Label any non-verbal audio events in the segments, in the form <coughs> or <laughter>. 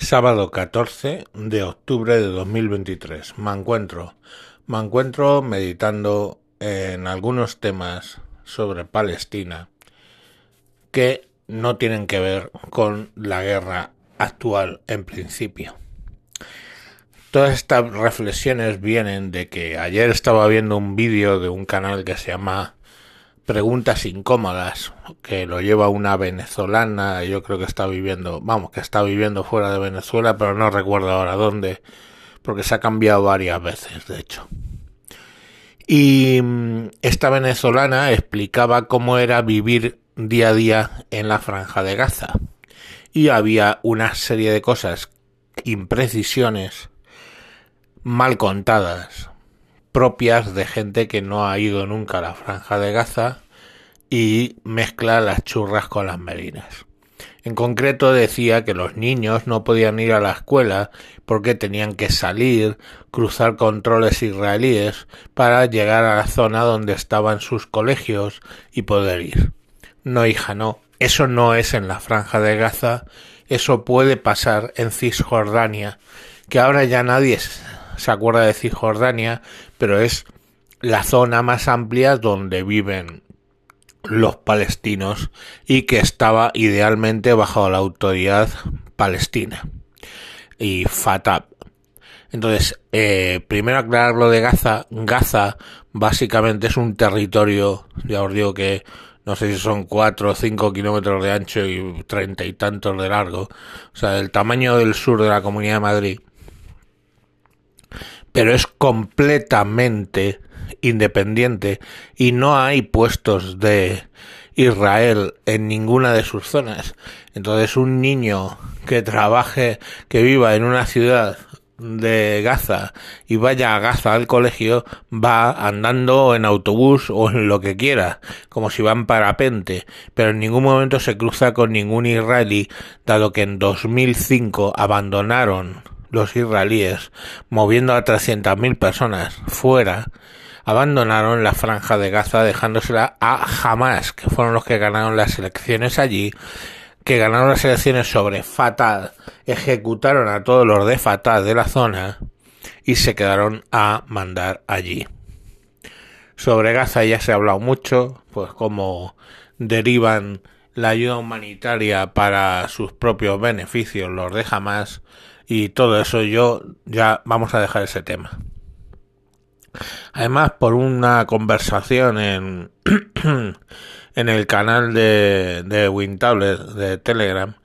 Sábado 14 de octubre de 2023. Me encuentro, me encuentro meditando en algunos temas sobre Palestina que no tienen que ver con la guerra actual en principio. Todas estas reflexiones vienen de que ayer estaba viendo un vídeo de un canal que se llama Preguntas Incómodas, que lo lleva una venezolana, yo creo que está viviendo, vamos, que está viviendo fuera de Venezuela, pero no recuerdo ahora dónde, porque se ha cambiado varias veces, de hecho. Y mm, esta venezolana explicaba cómo era vivir día a día en la franja de Gaza. Y había una serie de cosas, imprecisiones, mal contadas, propias de gente que no ha ido nunca a la franja de Gaza y mezcla las churras con las merinas. En concreto decía que los niños no podían ir a la escuela porque tenían que salir, cruzar controles israelíes para llegar a la zona donde estaban sus colegios y poder ir. No, hija, no. Eso no es en la franja de Gaza. Eso puede pasar en Cisjordania, que ahora ya nadie se acuerda de Cisjordania, pero es la zona más amplia donde viven los palestinos y que estaba idealmente bajo la autoridad palestina y Fatah. Entonces, eh, primero aclarar lo de Gaza. Gaza básicamente es un territorio, ya os digo que no sé si son cuatro o cinco kilómetros de ancho y treinta y tantos de largo, o sea, el tamaño del sur de la Comunidad de Madrid pero es completamente independiente y no hay puestos de Israel en ninguna de sus zonas. Entonces un niño que trabaje, que viva en una ciudad de Gaza y vaya a Gaza al colegio va andando en autobús o en lo que quiera, como si va en parapente, pero en ningún momento se cruza con ningún israelí, dado que en 2005 abandonaron los israelíes, moviendo a 300.000 personas fuera, abandonaron la franja de Gaza dejándosela a Hamas, que fueron los que ganaron las elecciones allí, que ganaron las elecciones sobre Fatah, ejecutaron a todos los de Fatah de la zona y se quedaron a mandar allí. Sobre Gaza ya se ha hablado mucho, pues como derivan la ayuda humanitaria para sus propios beneficios los de Hamas y todo eso yo ya vamos a dejar ese tema. Además, por una conversación en, <clears throat> en el canal de, de Wintable de Telegram,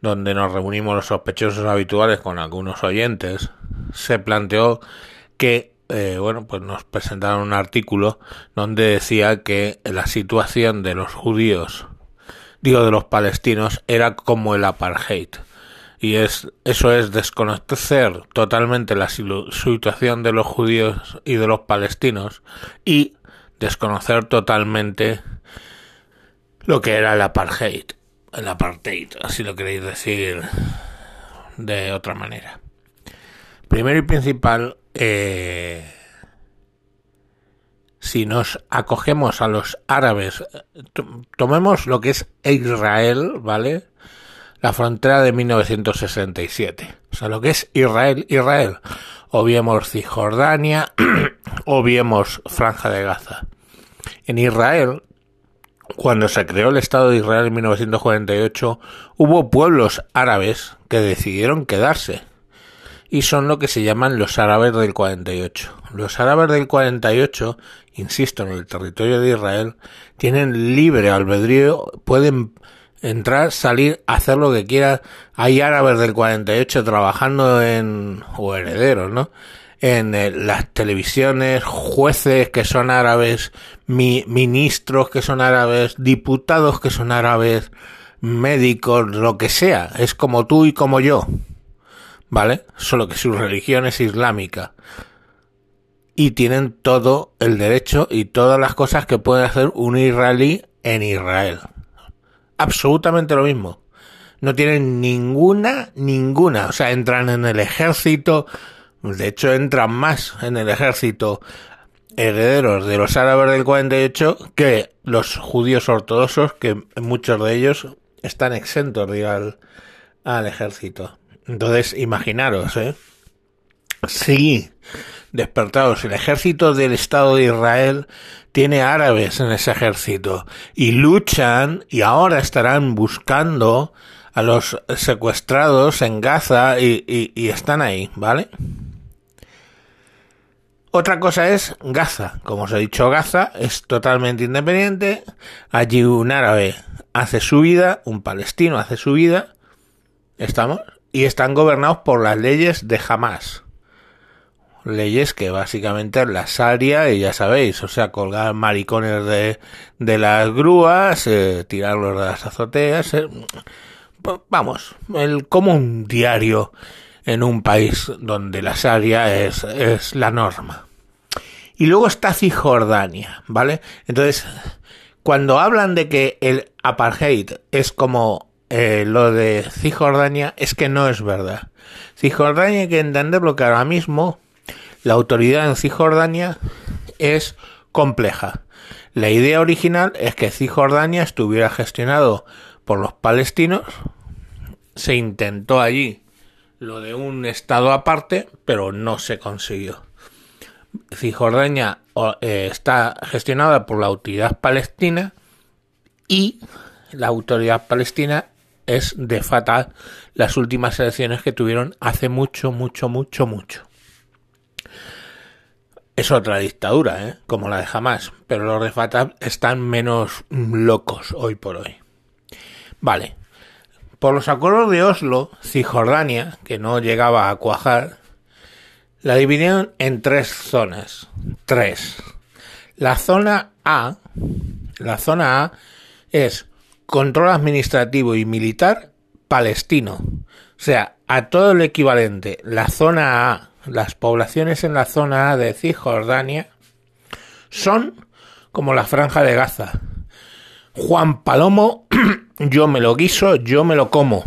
donde nos reunimos los sospechosos habituales con algunos oyentes, se planteó que, eh, bueno, pues nos presentaron un artículo donde decía que la situación de los judíos, digo de los palestinos, era como el apartheid y es eso es desconocer totalmente la situación de los judíos y de los palestinos y desconocer totalmente lo que era el apartheid, el apartheid, así lo queréis decir de otra manera. Primero y principal, eh, si nos acogemos a los árabes, tomemos lo que es Israel, ¿vale? La frontera de 1967. O sea, lo que es Israel, Israel. O viemos Cisjordania, <clears throat> o viemos Franja de Gaza. En Israel, cuando se creó el Estado de Israel en 1948, hubo pueblos árabes que decidieron quedarse. Y son lo que se llaman los árabes del 48. Los árabes del 48, insisto, en el territorio de Israel, tienen libre albedrío, pueden entrar, salir, hacer lo que quiera. Hay árabes del 48 trabajando en, o herederos, ¿no? En eh, las televisiones, jueces que son árabes, ministros que son árabes, diputados que son árabes, médicos, lo que sea. Es como tú y como yo. ¿Vale? Solo que su religión es islámica. Y tienen todo el derecho y todas las cosas que puede hacer un israelí en Israel absolutamente lo mismo. No tienen ninguna, ninguna. O sea, entran en el ejército. De hecho, entran más en el ejército herederos de los árabes del 48 que los judíos ortodoxos, que muchos de ellos están exentos de ir al, al ejército. Entonces, imaginaros, ¿eh? Sí, despertados. El ejército del Estado de Israel tiene árabes en ese ejército y luchan y ahora estarán buscando a los secuestrados en Gaza y, están ahí, ¿vale? Otra cosa es Gaza. Como os he dicho, Gaza es totalmente independiente. Allí un árabe hace su vida, un palestino hace su vida. Estamos. Y están gobernados por las leyes de Hamas. Leyes que básicamente las haría, y ya sabéis, o sea, colgar maricones de, de las grúas, eh, tirarlos de las azoteas. Eh, vamos, el, como un diario en un país donde la Sharia es, es la norma. Y luego está Cisjordania, ¿vale? Entonces, cuando hablan de que el apartheid es como eh, lo de Cisjordania, es que no es verdad. Cisjordania hay que entenderlo que ahora mismo la autoridad en Cisjordania es compleja. La idea original es que Cisjordania estuviera gestionado por los palestinos. Se intentó allí lo de un estado aparte, pero no se consiguió. Cisjordania eh, está gestionada por la autoridad palestina y la autoridad palestina es de Fatah las últimas elecciones que tuvieron hace mucho, mucho, mucho, mucho. Es otra dictadura, ¿eh? como la de Hamas, pero los de están menos locos hoy por hoy. Vale, por los acuerdos de Oslo, Cisjordania, que no llegaba a cuajar, la dividieron en tres zonas. Tres. La zona A, la zona A es control administrativo y militar palestino. O sea, a todo el equivalente, la zona A, las poblaciones en la zona de Cisjordania son como la franja de Gaza. Juan Palomo <clears throat> yo me lo guiso, yo me lo como.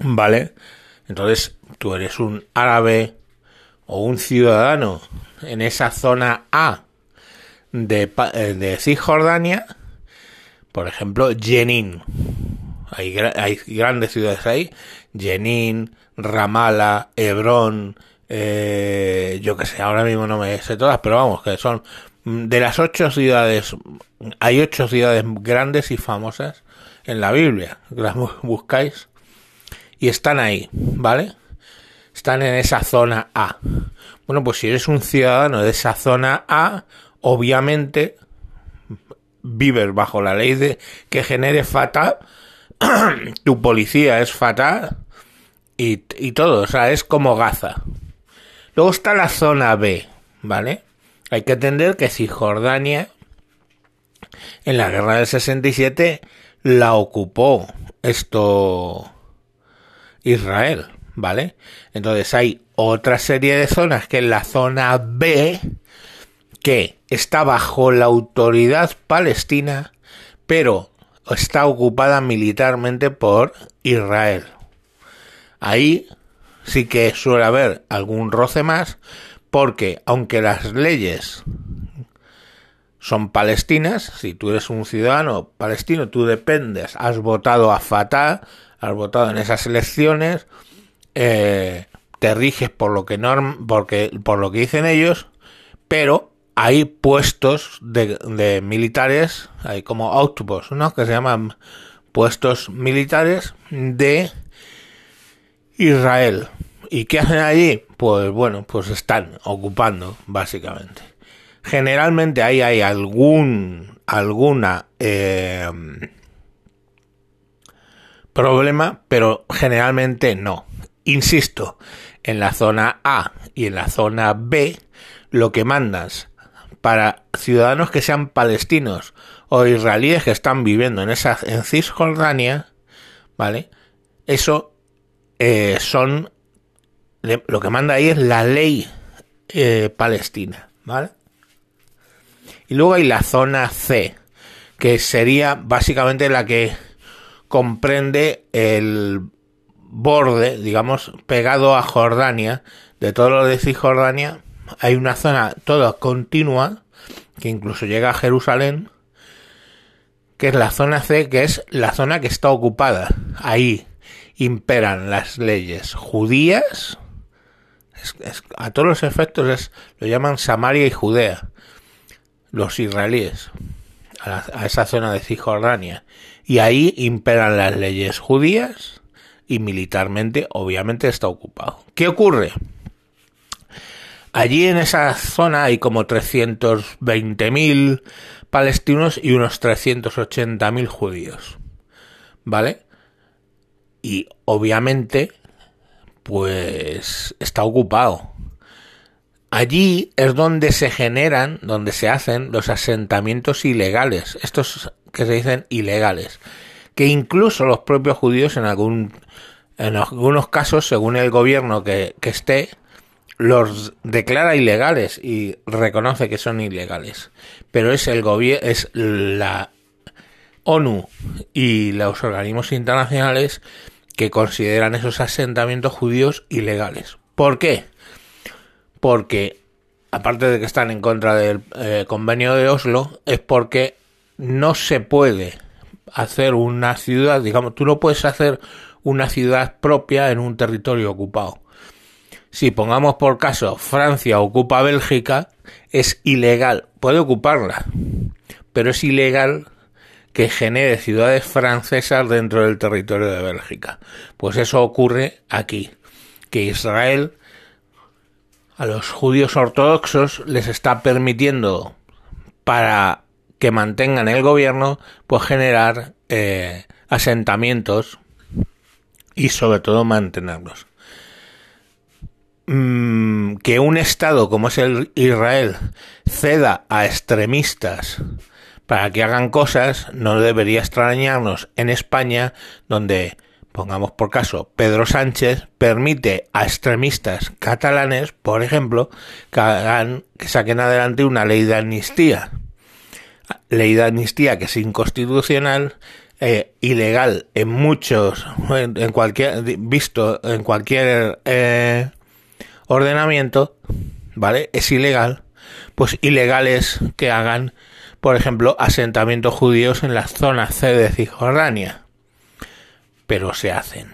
¿Vale? Entonces, tú eres un árabe o un ciudadano en esa zona A de, eh, Cisjordania, por ejemplo, Jenin. Hay, hay grandes ciudades ahí. Jenin, Ramallah, Hebrón, eh, yo que sé, ahora mismo no me sé todas, pero vamos, que son de las ocho ciudades, hay ocho ciudades grandes y famosas en la Biblia, las buscáis y están ahí, ¿vale? Están en esa zona A. Bueno, pues si eres un ciudadano de esa zona A, obviamente vives bajo la ley de que genere fatal, <coughs> tu policía es fatal y, y todo, o sea, es como Gaza. Luego está la zona B, ¿vale? Hay que entender que Cisjordania en la guerra del 67 la ocupó esto Israel, ¿vale? Entonces hay otra serie de zonas que en la zona B que está bajo la autoridad palestina, pero está ocupada militarmente por Israel. Ahí sí que suele haber algún roce más, porque aunque las leyes son palestinas, si tú eres un ciudadano palestino, tú dependes, has votado a Fatah, has votado en esas elecciones, eh, te riges por lo que porque, por lo que dicen ellos, pero hay puestos de, de militares, hay como outposts, ¿no? Que se llaman puestos militares de Israel. ¿Y qué hacen allí? Pues bueno, pues están ocupando, básicamente. Generalmente ahí hay algún, alguna eh, problema, pero generalmente no. Insisto, en la zona A y en la zona B, lo que mandas para ciudadanos que sean palestinos o israelíes que están viviendo en esa en Cisjordania, ¿vale? Eso eh, son lo que manda ahí es la ley eh, palestina, ¿vale? Y luego hay la zona C, que sería básicamente la que comprende el borde, digamos, pegado a Jordania, de todo lo de Cisjordania, hay una zona toda continua, que incluso llega a Jerusalén, que es la zona C, que es la zona que está ocupada ahí imperan las leyes judías, a todos los efectos es, lo llaman Samaria y Judea, los israelíes, a, esa zona de Cisjordania. Y ahí imperan las leyes judías y militarmente obviamente está ocupado. ¿Qué ocurre? Allí en esa zona hay como 320.000 palestinos y unos 380.000 judíos. ¿Vale? Y obviamente, pues está ocupado. Allí es donde se generan, donde se hacen los asentamientos ilegales, estos que se dicen ilegales, que incluso los propios judíos en algún en algunos casos, según el gobierno que, que esté, los declara ilegales y reconoce que son ilegales. Pero es el gobierno, es la ONU y los organismos internacionales que consideran esos asentamientos judíos ilegales. ¿Por qué? Porque, aparte de que están en contra del eh, convenio de Oslo, es porque no se puede hacer una ciudad, digamos, tú no puedes hacer una ciudad propia en un territorio ocupado si pongamos por caso Francia ocupa Bélgica, es ilegal, puede ocuparla, pero es ilegal que genere ciudades francesas dentro del territorio de Bélgica. Pues eso ocurre aquí, que Israel a los judíos ortodoxos les está permitiendo para que mantengan el gobierno, pues generar eh, asentamientos y sobre todo mantenerlos. Mm, que un Estado como es el Israel ceda a extremistas para que hagan cosas, no debería extrañarnos en España, donde, pongamos por caso, Pedro Sánchez permite a extremistas catalanes, por ejemplo, que, hagan, que saquen adelante una ley de amnistía. Ley de amnistía que es inconstitucional, eh, ilegal en muchos, en, cualquier, visto en cualquier eh, ordenamiento, ¿vale? Es ilegal, pues ilegales que hagan, por ejemplo, asentamientos judíos en la zona C de Cisjordania. Pero se hacen.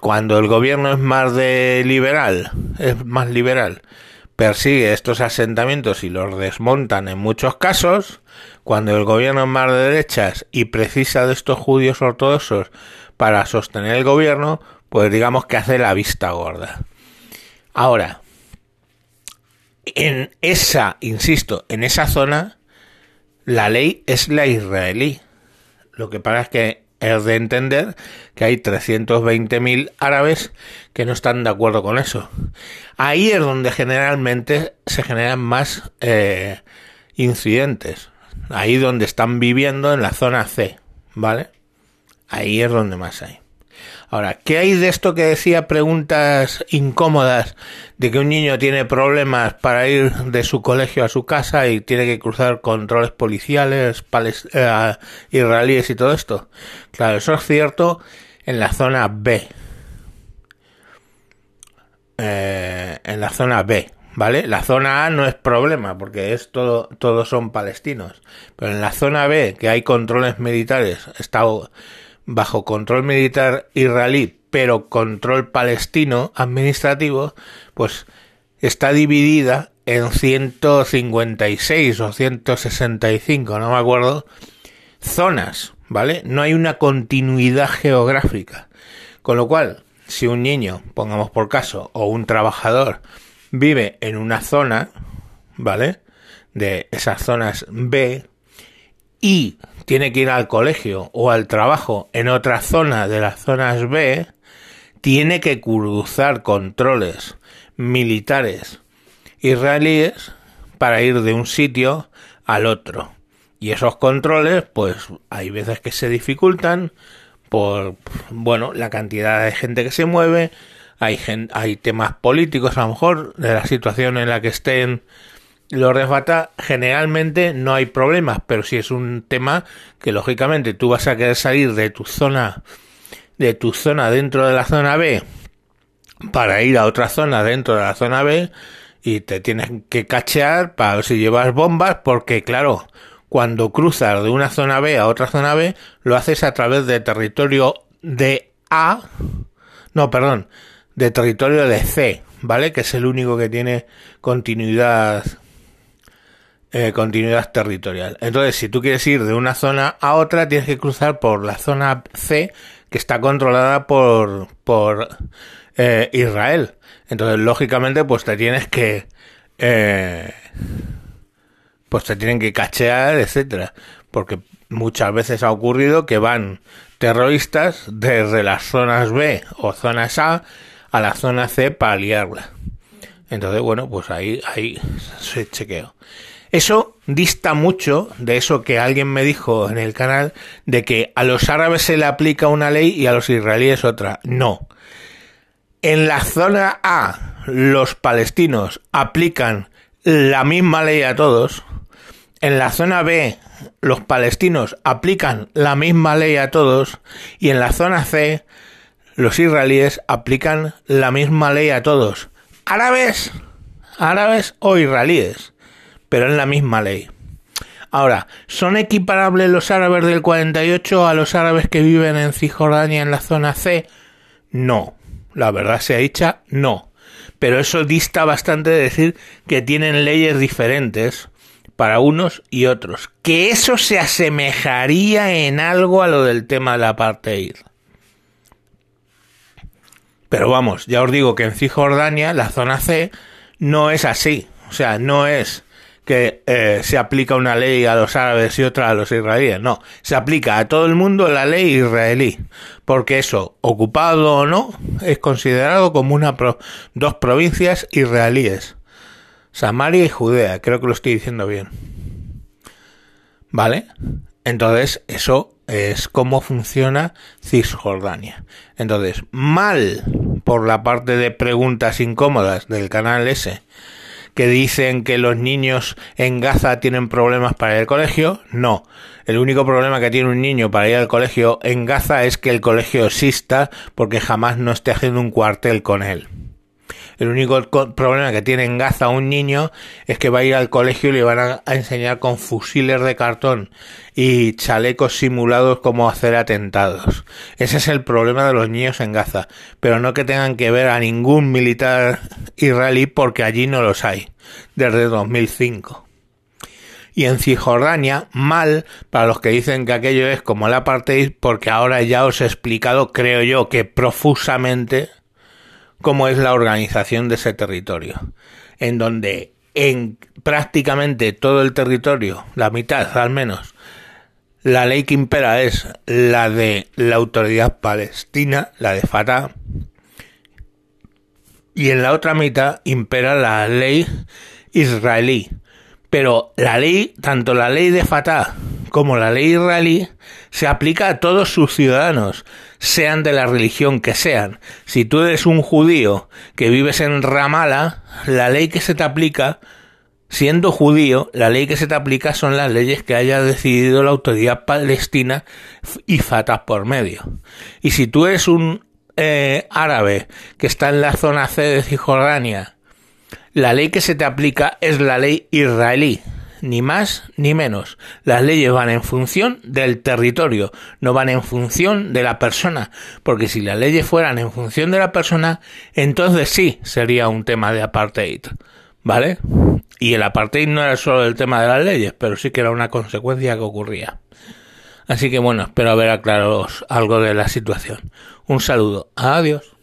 Cuando el gobierno es más de liberal, es más liberal, persigue estos asentamientos y los desmontan en muchos casos, cuando el gobierno es más de derechas y precisa de estos judíos ortodoxos para sostener el gobierno, pues digamos que hace la vista gorda. Ahora, en esa, insisto, en esa zona, la ley es la israelí. Lo que pasa es que es de entender que hay 320.000 árabes que no están de acuerdo con eso. Ahí es donde generalmente se generan más eh, incidentes. Ahí donde están viviendo en la zona C, ¿vale? Ahí es donde más hay. Ahora, ¿qué hay de esto que decía preguntas incómodas de que un niño tiene problemas para ir de su colegio a su casa y tiene que cruzar controles policiales, eh, israelíes y todo esto? Claro, eso es cierto en la zona B. Eh, en la zona B, ¿vale? La zona A no es problema porque es todo, todos son palestinos. Pero en la zona B, que hay controles militares, está bajo control militar israelí, pero control palestino administrativo, pues está dividida en 156 o 165, no me acuerdo, zonas, ¿vale? No hay una continuidad geográfica. Con lo cual, si un niño, pongamos por caso, o un trabajador vive en una zona, ¿vale? De esas zonas B y tiene que ir al colegio o al trabajo en otra zona de las zonas B, tiene que cruzar controles militares israelíes para ir de un sitio al otro. Y esos controles, pues hay veces que se dificultan por, bueno, la cantidad de gente que se mueve, hay, hay temas políticos a lo mejor de la situación en la que estén los de generalmente no hay problemas, pero si es un tema que lógicamente tú vas a querer salir de tu zona, de tu zona dentro de la zona B para ir a otra zona dentro de la zona B y te tienes que cachear para ver si llevas bombas porque claro, cuando cruzas de una zona B a otra zona B lo haces a través de territorio de A, no, perdón, de territorio de C, ¿vale? Que es el único que tiene continuidad eh, continuidad territorial. Entonces, si tú quieres ir de una zona a otra, tienes que cruzar por la zona C, que está controlada por, por eh, Israel. Entonces, lógicamente, pues te tienes que, eh, pues te tienen que cachear, etcétera, porque muchas veces ha ocurrido que van terroristas desde las zonas B o zonas A a la zona C para liarla. Entonces, bueno, pues ahí, ahí se chequeo. Eso dista mucho de eso que alguien me dijo en el canal de que a los árabes se le aplica una ley y a los israelíes otra. No. En la zona A los palestinos aplican la misma ley a todos. En la zona B los palestinos aplican la misma ley a todos. Y en la zona C los israelíes aplican la misma ley a todos. Árabes, árabes o israelíes pero en la misma ley. Ahora, ¿son equiparables los árabes del 48 a los árabes que viven en Cisjordania en la zona C? No. La verdad sea dicha, no. Pero eso dista bastante de decir que tienen leyes diferentes para unos y otros. Que eso se asemejaría en algo a lo del tema de la apartheid. Pero vamos, ya os digo que en Cisjordania, la zona C, no es así. O sea, no es que eh, se aplica una ley a los árabes y otra a los israelíes. No, se aplica a todo el mundo la ley israelí, porque eso, ocupado o no, es considerado como una dos provincias israelíes, Samaria y Judea. Creo que lo estoy diciendo bien. ¿Vale? Entonces, eso es cómo funciona Cisjordania. Entonces, mal por la parte de preguntas incómodas del canal S que dicen que los niños en Gaza tienen problemas para ir al colegio. No. El único problema que tiene un niño para ir al colegio en Gaza es que el colegio exista porque jamás no esté haciendo un cuartel con él. El único problema que tiene en Gaza un niño es que va a ir al colegio y le van a, enseñar con fusiles de cartón y chalecos simulados cómo hacer atentados. Ese es el problema de los niños en Gaza, pero no que tengan que ver a ningún militar israelí porque allí no los hay, desde 2005 y en Cisjordania mal para los que dicen que aquello es como la apartheid porque ahora ya os he explicado creo yo que profusamente cómo es la organización de ese territorio, en donde en prácticamente todo el territorio, la mitad al menos, la ley que impera es la de la autoridad palestina, la de Fatah, y en la otra mitad impera la ley israelí. Pero la ley, tanto la ley de Fatah como la ley israelí, se aplica a todos sus ciudadanos, sean de la religión que sean. Si tú eres un judío que vives en Ramala, la ley que se te aplica, siendo judío, la ley que se te aplica son las leyes que haya decidido la autoridad palestina y Fatah por medio. Y si tú eres un eh, árabe que está en la zona C de Cisjordania, la ley que se te aplica es la ley israelí ni más ni menos. Las leyes van en función del territorio, no van en función de la persona, porque si las leyes fueran en función de la persona, entonces sí sería un tema de apartheid, ¿vale? Y el apartheid no era solo el tema de las leyes, pero sí que era una consecuencia que ocurría. Así que bueno, espero haber aclarado algo de la situación. Un saludo. Adiós.